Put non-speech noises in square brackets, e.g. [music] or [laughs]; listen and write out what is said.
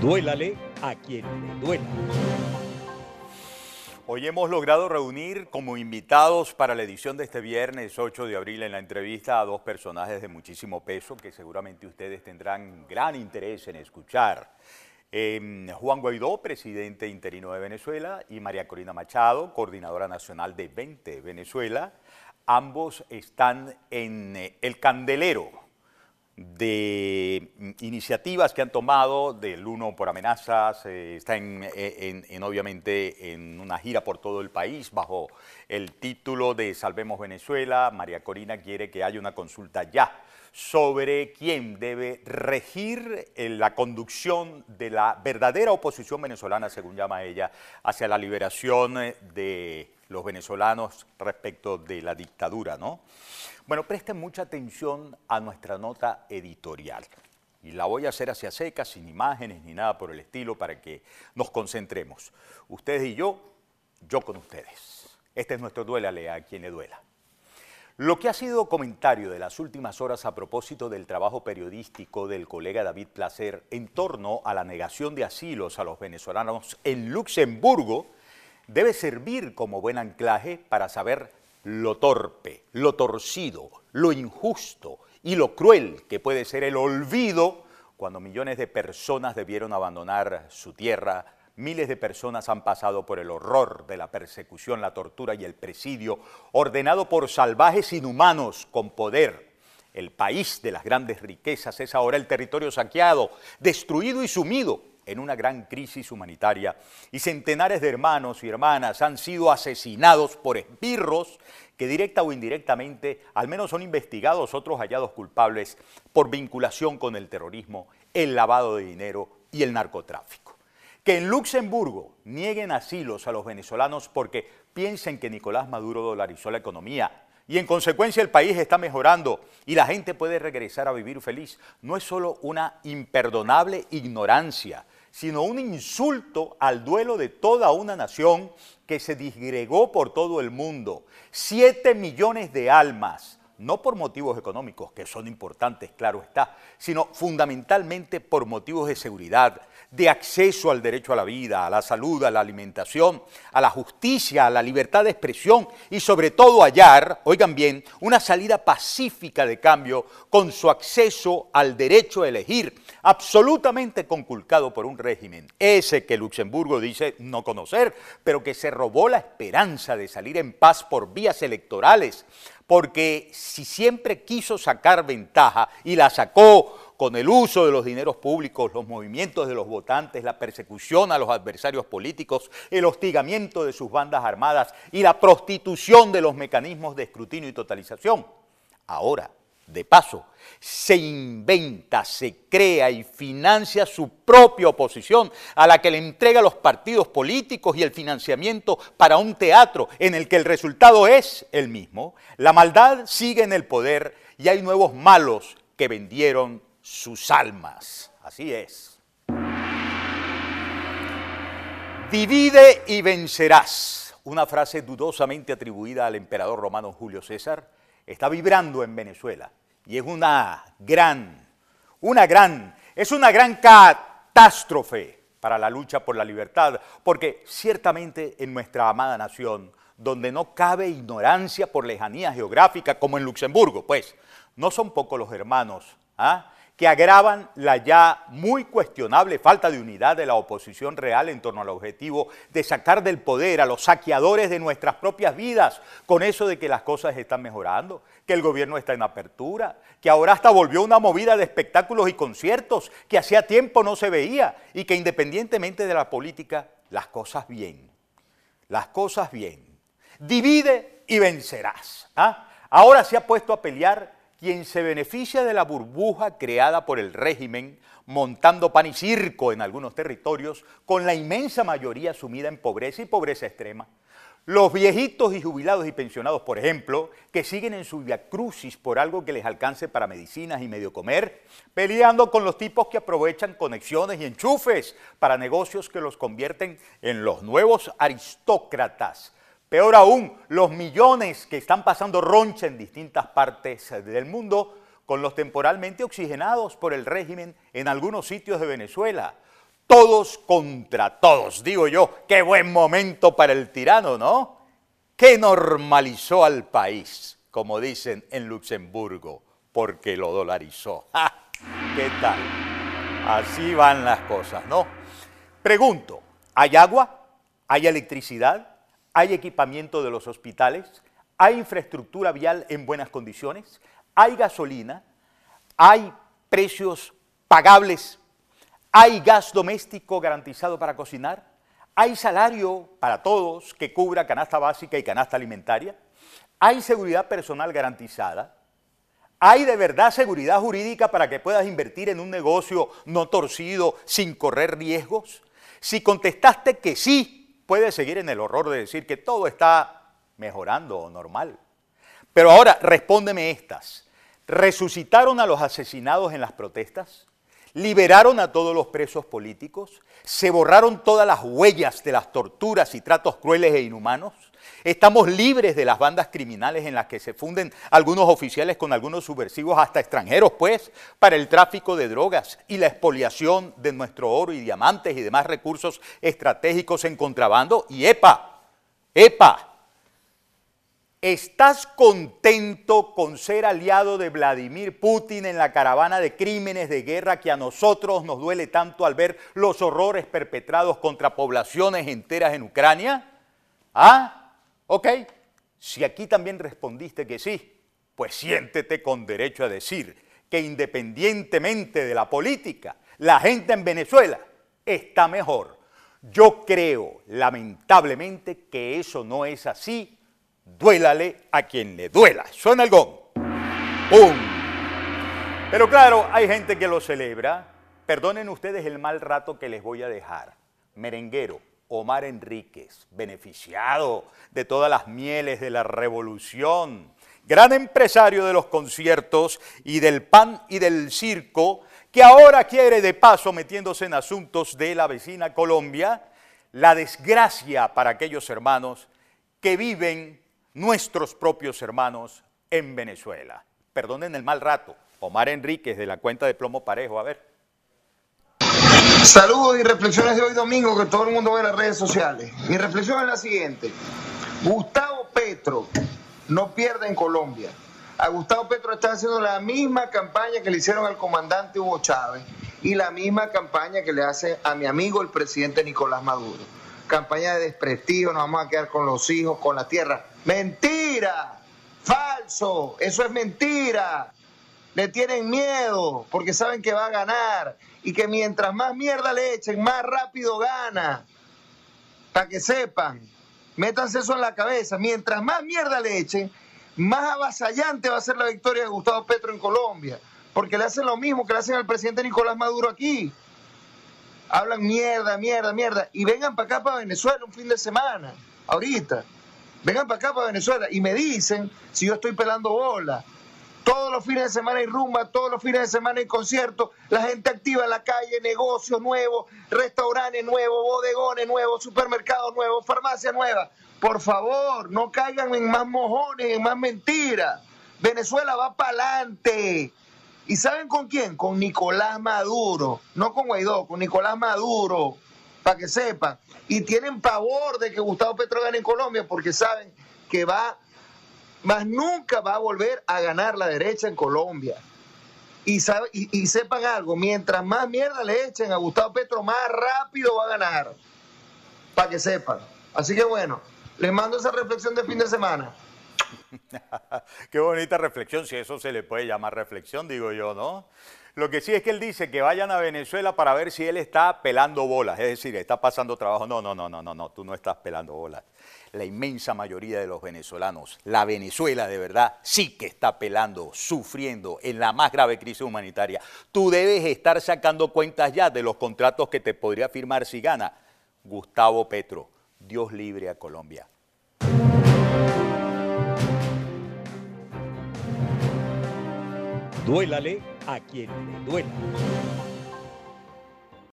Duélale a quien le duela. Hoy hemos logrado reunir como invitados para la edición de este viernes 8 de abril en la entrevista a dos personajes de muchísimo peso que seguramente ustedes tendrán gran interés en escuchar. Eh, Juan Guaidó, presidente interino de Venezuela, y María Corina Machado, coordinadora nacional de 20 Venezuela. Ambos están en eh, el candelero de iniciativas que han tomado, del uno por amenazas, eh, está en, en, obviamente en una gira por todo el país bajo el título de Salvemos Venezuela. María Corina quiere que haya una consulta ya sobre quién debe regir la conducción de la verdadera oposición venezolana, según llama ella, hacia la liberación de los venezolanos respecto de la dictadura, ¿no? Bueno, presten mucha atención a nuestra nota editorial. Y la voy a hacer hacia seca, sin imágenes ni nada por el estilo, para que nos concentremos. Ustedes y yo, yo con ustedes. Este es nuestro duélale a quien le duela. Lo que ha sido comentario de las últimas horas a propósito del trabajo periodístico del colega David Placer en torno a la negación de asilos a los venezolanos en Luxemburgo debe servir como buen anclaje para saber lo torpe, lo torcido, lo injusto y lo cruel que puede ser el olvido cuando millones de personas debieron abandonar su tierra Miles de personas han pasado por el horror de la persecución, la tortura y el presidio ordenado por salvajes inhumanos con poder. El país de las grandes riquezas es ahora el territorio saqueado, destruido y sumido en una gran crisis humanitaria. Y centenares de hermanos y hermanas han sido asesinados por esbirros que directa o indirectamente al menos son investigados otros hallados culpables por vinculación con el terrorismo, el lavado de dinero y el narcotráfico. Que en Luxemburgo nieguen asilos a los venezolanos porque piensen que Nicolás Maduro dolarizó la economía. Y en consecuencia el país está mejorando y la gente puede regresar a vivir feliz, no es solo una imperdonable ignorancia, sino un insulto al duelo de toda una nación que se disgregó por todo el mundo. Siete millones de almas no por motivos económicos, que son importantes, claro está, sino fundamentalmente por motivos de seguridad, de acceso al derecho a la vida, a la salud, a la alimentación, a la justicia, a la libertad de expresión y sobre todo hallar, oigan bien, una salida pacífica de cambio con su acceso al derecho a elegir, absolutamente conculcado por un régimen, ese que Luxemburgo dice no conocer, pero que se robó la esperanza de salir en paz por vías electorales, porque si siempre quiso sacar ventaja y la sacó con el uso de los dineros públicos, los movimientos de los votantes, la persecución a los adversarios políticos, el hostigamiento de sus bandas armadas y la prostitución de los mecanismos de escrutinio y totalización. Ahora, de paso, se inventa, se crea y financia su propia oposición, a la que le entrega los partidos políticos y el financiamiento para un teatro en el que el resultado es el mismo. La maldad sigue en el poder y hay nuevos malos que vendieron sus almas. Así es. Divide y vencerás. Una frase dudosamente atribuida al emperador romano Julio César está vibrando en Venezuela y es una gran, una gran, es una gran catástrofe para la lucha por la libertad, porque ciertamente en nuestra amada nación, donde no cabe ignorancia por lejanía geográfica, como en Luxemburgo, pues, no son pocos los hermanos ¿ah? Que agravan la ya muy cuestionable falta de unidad de la oposición real en torno al objetivo de sacar del poder a los saqueadores de nuestras propias vidas, con eso de que las cosas están mejorando, que el gobierno está en apertura, que ahora hasta volvió una movida de espectáculos y conciertos que hacía tiempo no se veía y que independientemente de la política, las cosas bien, las cosas bien. Divide y vencerás. ¿ah? Ahora se ha puesto a pelear quien se beneficia de la burbuja creada por el régimen, montando pan y circo en algunos territorios, con la inmensa mayoría sumida en pobreza y pobreza extrema. Los viejitos y jubilados y pensionados, por ejemplo, que siguen en su viacrucis por algo que les alcance para medicinas y medio comer, peleando con los tipos que aprovechan conexiones y enchufes para negocios que los convierten en los nuevos aristócratas Peor aún, los millones que están pasando roncha en distintas partes del mundo con los temporalmente oxigenados por el régimen en algunos sitios de Venezuela. Todos contra todos, digo yo, qué buen momento para el tirano, ¿no? Que normalizó al país, como dicen en Luxemburgo, porque lo dolarizó. [laughs] ¿Qué tal? Así van las cosas, ¿no? Pregunto, ¿hay agua? ¿Hay electricidad? ¿Hay equipamiento de los hospitales? ¿Hay infraestructura vial en buenas condiciones? ¿Hay gasolina? ¿Hay precios pagables? ¿Hay gas doméstico garantizado para cocinar? ¿Hay salario para todos que cubra canasta básica y canasta alimentaria? ¿Hay seguridad personal garantizada? ¿Hay de verdad seguridad jurídica para que puedas invertir en un negocio no torcido sin correr riesgos? Si contestaste que sí, puedes seguir en el horror de decir que todo está mejorando o normal. Pero ahora respóndeme estas. ¿Resucitaron a los asesinados en las protestas? ¿Liberaron a todos los presos políticos? ¿Se borraron todas las huellas de las torturas y tratos crueles e inhumanos? Estamos libres de las bandas criminales en las que se funden algunos oficiales con algunos subversivos, hasta extranjeros, pues, para el tráfico de drogas y la expoliación de nuestro oro y diamantes y demás recursos estratégicos en contrabando. Y EPA, EPA, ¿Estás contento con ser aliado de Vladimir Putin en la caravana de crímenes de guerra que a nosotros nos duele tanto al ver los horrores perpetrados contra poblaciones enteras en Ucrania? ¿Ah? Ok, si aquí también respondiste que sí, pues siéntete con derecho a decir que independientemente de la política, la gente en Venezuela está mejor. Yo creo, lamentablemente, que eso no es así. Duélale a quien le duela. Suena el gong. ¡Pum! Pero claro, hay gente que lo celebra. Perdonen ustedes el mal rato que les voy a dejar. Merenguero, Omar Enríquez, beneficiado de todas las mieles de la revolución, gran empresario de los conciertos y del pan y del circo, que ahora quiere de paso, metiéndose en asuntos de la vecina Colombia, la desgracia para aquellos hermanos que viven nuestros propios hermanos en Venezuela. Perdonen el mal rato. Omar Enríquez de la cuenta de Plomo Parejo, a ver. Saludos y reflexiones de hoy domingo que todo el mundo ve en las redes sociales. Mi reflexión es la siguiente. Gustavo Petro no pierde en Colombia. A Gustavo Petro está haciendo la misma campaña que le hicieron al comandante Hugo Chávez y la misma campaña que le hace a mi amigo el presidente Nicolás Maduro. Campaña de desprestigio, nos vamos a quedar con los hijos, con la tierra. Mentira, falso, eso es mentira. Le tienen miedo porque saben que va a ganar y que mientras más mierda le echen, más rápido gana. Para que sepan, métanse eso en la cabeza. Mientras más mierda le echen, más avasallante va a ser la victoria de Gustavo Petro en Colombia. Porque le hacen lo mismo que le hacen al presidente Nicolás Maduro aquí. Hablan mierda, mierda, mierda. Y vengan para acá, para Venezuela, un fin de semana, ahorita. Vengan para acá, para Venezuela. Y me dicen si yo estoy pelando bola. Todos los fines de semana hay rumba, todos los fines de semana hay conciertos, la gente activa en la calle, negocios nuevos, restaurantes nuevos, bodegones nuevos, supermercados nuevos, farmacias nuevas. Por favor, no caigan en más mojones, en más mentiras. Venezuela va para adelante. ¿Y saben con quién? Con Nicolás Maduro, no con Guaidó, con Nicolás Maduro, para que sepan. Y tienen pavor de que Gustavo Petro gane en Colombia porque saben que va más nunca va a volver a ganar la derecha en Colombia. Y, y, sepan algo, mientras más mierda le echen a Gustavo Petro, más rápido va a ganar. Para que sepan. Así que bueno, les mando esa reflexión de fin de semana. [laughs] Qué bonita reflexión, si eso se le puede llamar reflexión, digo yo, ¿no? Lo que sí es que él dice que vayan a Venezuela para ver si él está pelando bolas, es decir, está pasando trabajo. No, no, no, no, no, no, tú no estás pelando bolas la inmensa mayoría de los venezolanos, la Venezuela de verdad sí que está pelando, sufriendo en la más grave crisis humanitaria. Tú debes estar sacando cuentas ya de los contratos que te podría firmar si gana Gustavo Petro. Dios libre a Colombia. Duélale a quien le duela.